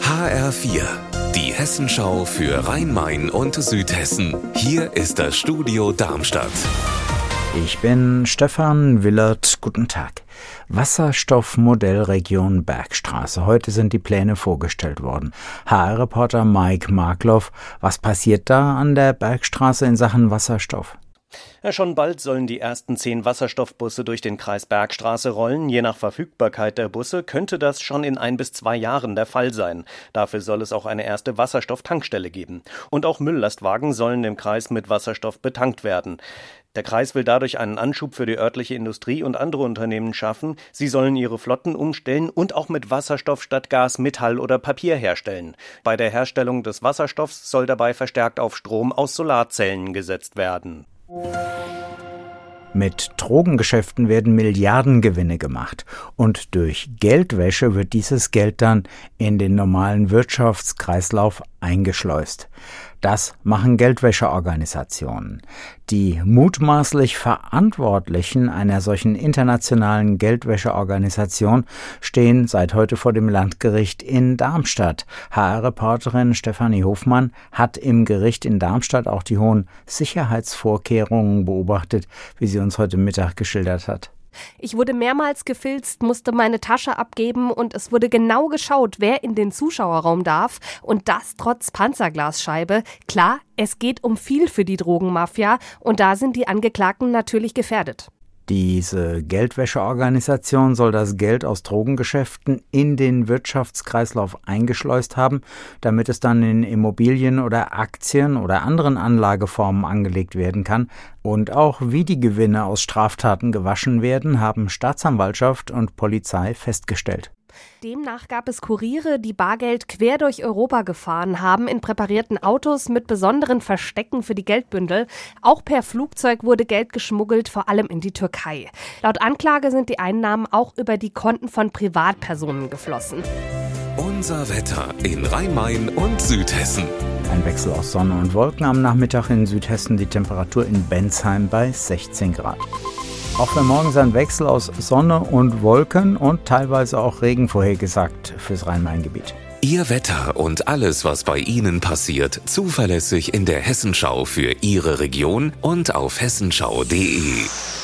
HR4, die Hessenschau für Rhein-Main und Südhessen. Hier ist das Studio Darmstadt. Ich bin Stefan Willert. Guten Tag. Wasserstoffmodellregion Bergstraße. Heute sind die Pläne vorgestellt worden. HR-Reporter Mike Markloff, was passiert da an der Bergstraße in Sachen Wasserstoff? Schon bald sollen die ersten zehn Wasserstoffbusse durch den Kreis Bergstraße rollen. Je nach Verfügbarkeit der Busse könnte das schon in ein bis zwei Jahren der Fall sein. Dafür soll es auch eine erste Wasserstofftankstelle geben. Und auch Mülllastwagen sollen im Kreis mit Wasserstoff betankt werden. Der Kreis will dadurch einen Anschub für die örtliche Industrie und andere Unternehmen schaffen. Sie sollen ihre Flotten umstellen und auch mit Wasserstoff statt Gas Metall oder Papier herstellen. Bei der Herstellung des Wasserstoffs soll dabei verstärkt auf Strom aus Solarzellen gesetzt werden. Mit Drogengeschäften werden Milliardengewinne gemacht und durch Geldwäsche wird dieses Geld dann in den normalen Wirtschaftskreislauf eingeschleust. Das machen Geldwäscheorganisationen. Die mutmaßlich Verantwortlichen einer solchen internationalen Geldwäscheorganisation stehen seit heute vor dem Landgericht in Darmstadt. HR-Reporterin Stefanie Hofmann hat im Gericht in Darmstadt auch die hohen Sicherheitsvorkehrungen beobachtet, wie sie uns heute Mittag geschildert hat. Ich wurde mehrmals gefilzt, musste meine Tasche abgeben und es wurde genau geschaut, wer in den Zuschauerraum darf und das trotz Panzerglasscheibe. Klar, es geht um viel für die Drogenmafia und da sind die Angeklagten natürlich gefährdet. Diese Geldwäscheorganisation soll das Geld aus Drogengeschäften in den Wirtschaftskreislauf eingeschleust haben, damit es dann in Immobilien oder Aktien oder anderen Anlageformen angelegt werden kann. Und auch wie die Gewinne aus Straftaten gewaschen werden, haben Staatsanwaltschaft und Polizei festgestellt. Demnach gab es Kuriere, die Bargeld quer durch Europa gefahren haben, in präparierten Autos mit besonderen Verstecken für die Geldbündel. Auch per Flugzeug wurde Geld geschmuggelt, vor allem in die Türkei. Laut Anklage sind die Einnahmen auch über die Konten von Privatpersonen geflossen. Unser Wetter in Rhein-Main und Südhessen. Ein Wechsel aus Sonne und Wolken am Nachmittag in Südhessen, die Temperatur in Bensheim bei 16 Grad. Auch für morgen ein Wechsel aus Sonne und Wolken und teilweise auch Regen vorhergesagt fürs Rhein-Main-Gebiet. Ihr Wetter und alles, was bei Ihnen passiert, zuverlässig in der Hessenschau für Ihre Region und auf hessenschau.de.